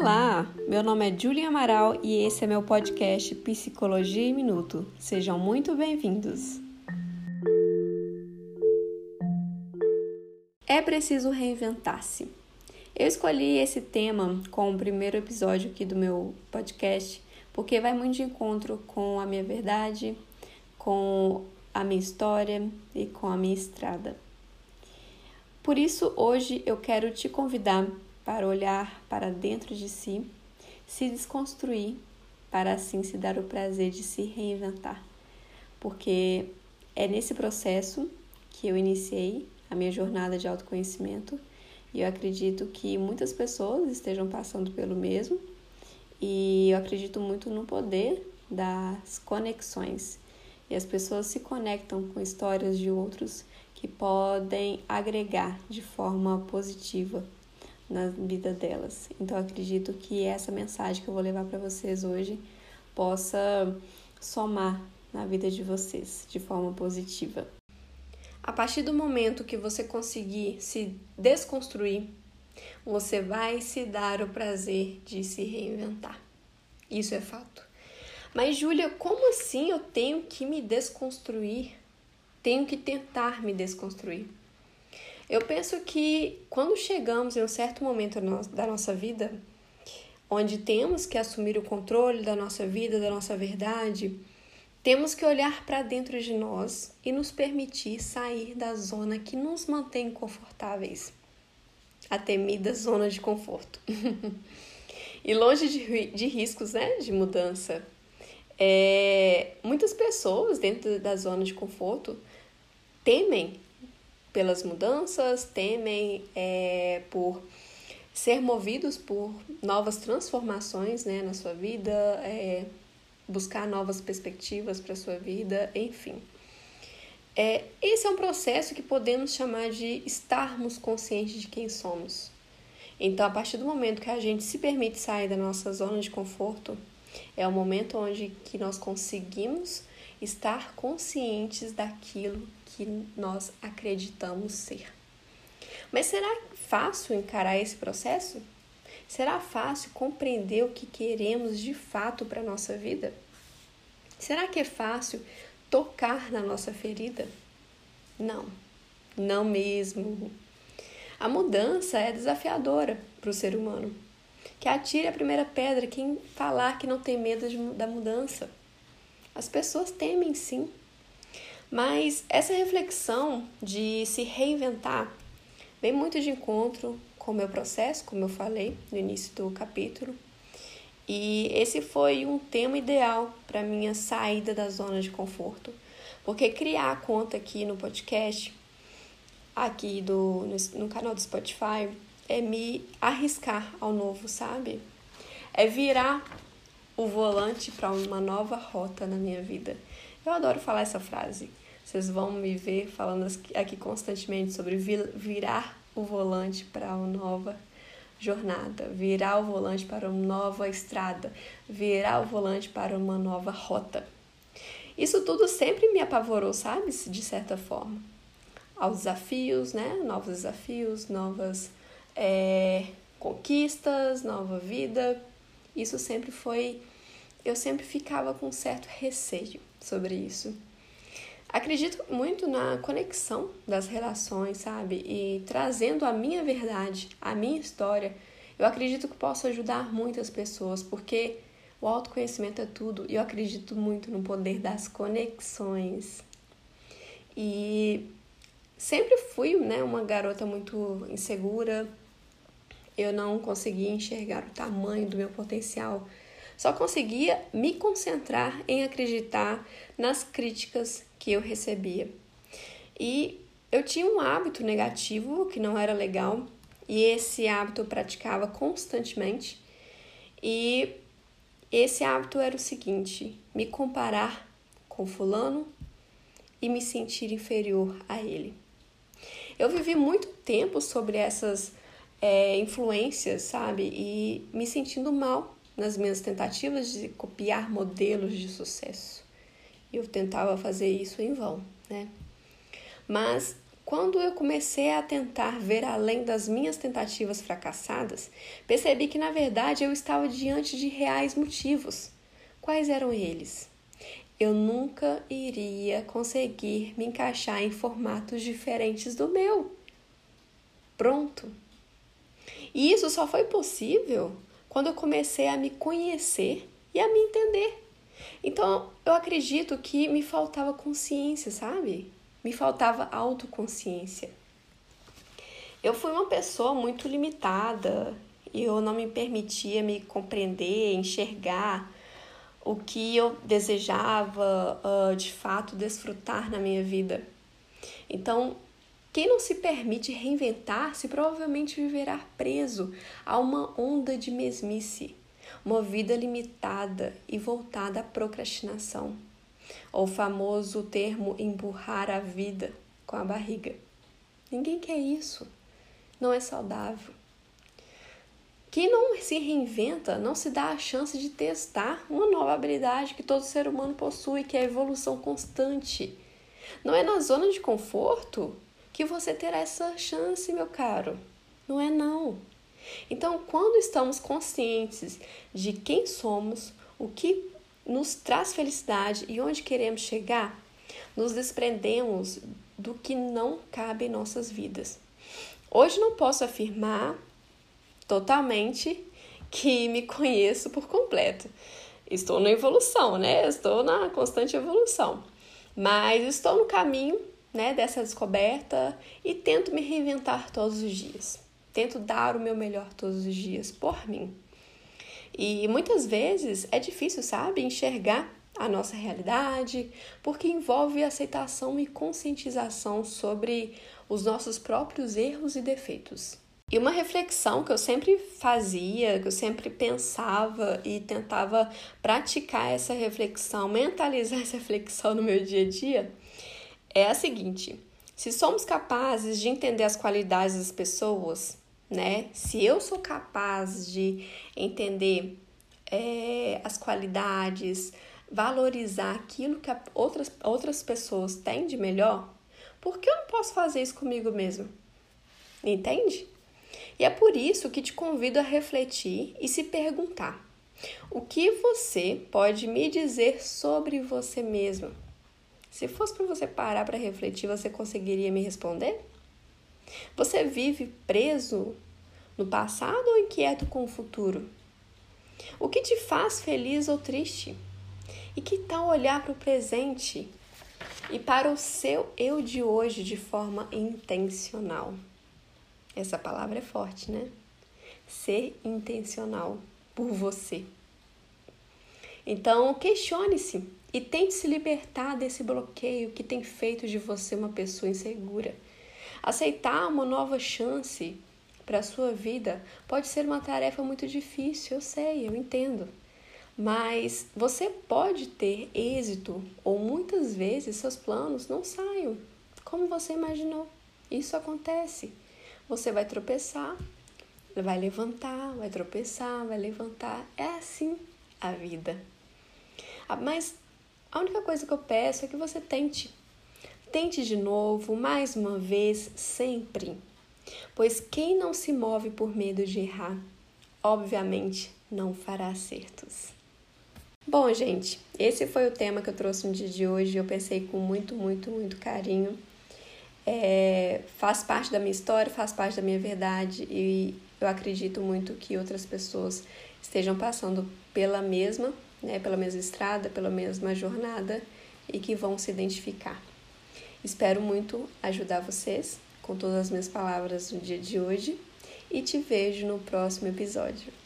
Olá, meu nome é Julia Amaral e esse é meu podcast Psicologia em Minuto. Sejam muito bem-vindos. É preciso reinventar-se. Eu escolhi esse tema como o primeiro episódio aqui do meu podcast porque vai muito de encontro com a minha verdade, com a minha história e com a minha estrada. Por isso, hoje eu quero te convidar para olhar para dentro de si, se desconstruir, para assim se dar o prazer de se reinventar. Porque é nesse processo que eu iniciei a minha jornada de autoconhecimento e eu acredito que muitas pessoas estejam passando pelo mesmo e eu acredito muito no poder das conexões. E as pessoas se conectam com histórias de outros que podem agregar de forma positiva na vida delas. Então acredito que essa mensagem que eu vou levar para vocês hoje possa somar na vida de vocês de forma positiva. A partir do momento que você conseguir se desconstruir, você vai se dar o prazer de se reinventar. Isso é fato. Mas, Júlia, como assim eu tenho que me desconstruir? Tenho que tentar me desconstruir. Eu penso que quando chegamos em um certo momento da nossa vida, onde temos que assumir o controle da nossa vida, da nossa verdade, temos que olhar para dentro de nós e nos permitir sair da zona que nos mantém confortáveis a temida zona de conforto. e longe de, de riscos né, de mudança. É, muitas pessoas dentro da zona de conforto temem pelas mudanças, temem é, por ser movidos por novas transformações né, na sua vida, é, buscar novas perspectivas para a sua vida, enfim. É, esse é um processo que podemos chamar de estarmos conscientes de quem somos. Então, a partir do momento que a gente se permite sair da nossa zona de conforto, é o momento onde que nós conseguimos estar conscientes daquilo que nós acreditamos ser. Mas será fácil encarar esse processo? Será fácil compreender o que queremos de fato para a nossa vida? Será que é fácil tocar na nossa ferida? Não, não mesmo. A mudança é desafiadora para o ser humano. Que atire a primeira pedra quem falar que não tem medo de, da mudança. As pessoas temem sim, mas essa reflexão de se reinventar vem muito de encontro com o meu processo, como eu falei no início do capítulo. E esse foi um tema ideal para minha saída da zona de conforto, porque criar a conta aqui no podcast, aqui do, no, no canal do Spotify, é me arriscar ao novo, sabe? É virar o volante para uma nova rota na minha vida. Eu adoro falar essa frase. Vocês vão me ver falando aqui constantemente sobre virar o volante para uma nova jornada, virar o volante para uma nova estrada, virar o volante para uma nova rota. Isso tudo sempre me apavorou, sabe? De certa forma. Aos desafios, né? Novos desafios, novas é, conquistas, nova vida. Isso sempre foi. Eu sempre ficava com certo receio sobre isso. Acredito muito na conexão das relações, sabe? E trazendo a minha verdade, a minha história, eu acredito que posso ajudar muitas pessoas, porque o autoconhecimento é tudo e eu acredito muito no poder das conexões. E sempre fui né, uma garota muito insegura, eu não conseguia enxergar o tamanho do meu potencial só conseguia me concentrar em acreditar nas críticas que eu recebia. E eu tinha um hábito negativo que não era legal, e esse hábito eu praticava constantemente. E esse hábito era o seguinte: me comparar com Fulano e me sentir inferior a ele. Eu vivi muito tempo sobre essas é, influências, sabe? E me sentindo mal nas minhas tentativas de copiar modelos de sucesso. Eu tentava fazer isso em vão, né? Mas quando eu comecei a tentar ver além das minhas tentativas fracassadas, percebi que na verdade eu estava diante de reais motivos. Quais eram eles? Eu nunca iria conseguir me encaixar em formatos diferentes do meu. Pronto. E isso só foi possível quando eu comecei a me conhecer e a me entender. Então, eu acredito que me faltava consciência, sabe? Me faltava autoconsciência. Eu fui uma pessoa muito limitada e eu não me permitia me compreender, enxergar o que eu desejava uh, de fato desfrutar na minha vida. Então, quem não se permite reinventar-se provavelmente viverá preso a uma onda de mesmice, uma vida limitada e voltada à procrastinação, ou o famoso termo empurrar a vida com a barriga. Ninguém quer isso. Não é saudável. Quem não se reinventa não se dá a chance de testar uma nova habilidade que todo ser humano possui, que é a evolução constante. Não é na zona de conforto que você terá essa chance, meu caro. Não é não. Então, quando estamos conscientes de quem somos, o que nos traz felicidade e onde queremos chegar, nos desprendemos do que não cabe em nossas vidas. Hoje não posso afirmar totalmente que me conheço por completo. Estou na evolução, né? Estou na constante evolução. Mas estou no caminho, né, dessa descoberta e tento me reinventar todos os dias. Tento dar o meu melhor todos os dias por mim. E muitas vezes é difícil, sabe, enxergar a nossa realidade, porque envolve aceitação e conscientização sobre os nossos próprios erros e defeitos. E uma reflexão que eu sempre fazia, que eu sempre pensava e tentava praticar essa reflexão, mentalizar essa reflexão no meu dia a dia, é a seguinte: se somos capazes de entender as qualidades das pessoas, né? Se eu sou capaz de entender é, as qualidades, valorizar aquilo que outras, outras pessoas têm de melhor, por que eu não posso fazer isso comigo mesmo? Entende? E é por isso que te convido a refletir e se perguntar: o que você pode me dizer sobre você mesmo? Se fosse para você parar para refletir, você conseguiria me responder? Você vive preso no passado ou inquieto com o futuro? O que te faz feliz ou triste? E que tal olhar para o presente e para o seu eu de hoje de forma intencional? Essa palavra é forte, né? Ser intencional por você. Então, questione-se e tente se libertar desse bloqueio que tem feito de você uma pessoa insegura. Aceitar uma nova chance para a sua vida pode ser uma tarefa muito difícil, eu sei, eu entendo. Mas você pode ter êxito ou muitas vezes seus planos não saiam como você imaginou. Isso acontece. Você vai tropeçar, vai levantar, vai tropeçar, vai levantar. É assim a vida. Ah, mas a única coisa que eu peço é que você tente. Tente de novo, mais uma vez, sempre. Pois quem não se move por medo de errar, obviamente não fará acertos. Bom, gente, esse foi o tema que eu trouxe no dia de hoje. Eu pensei com muito, muito, muito carinho é, faz parte da minha história, faz parte da minha verdade e eu acredito muito que outras pessoas estejam passando pela mesma, né, pela mesma estrada, pela mesma jornada e que vão se identificar. Espero muito ajudar vocês com todas as minhas palavras no dia de hoje e te vejo no próximo episódio.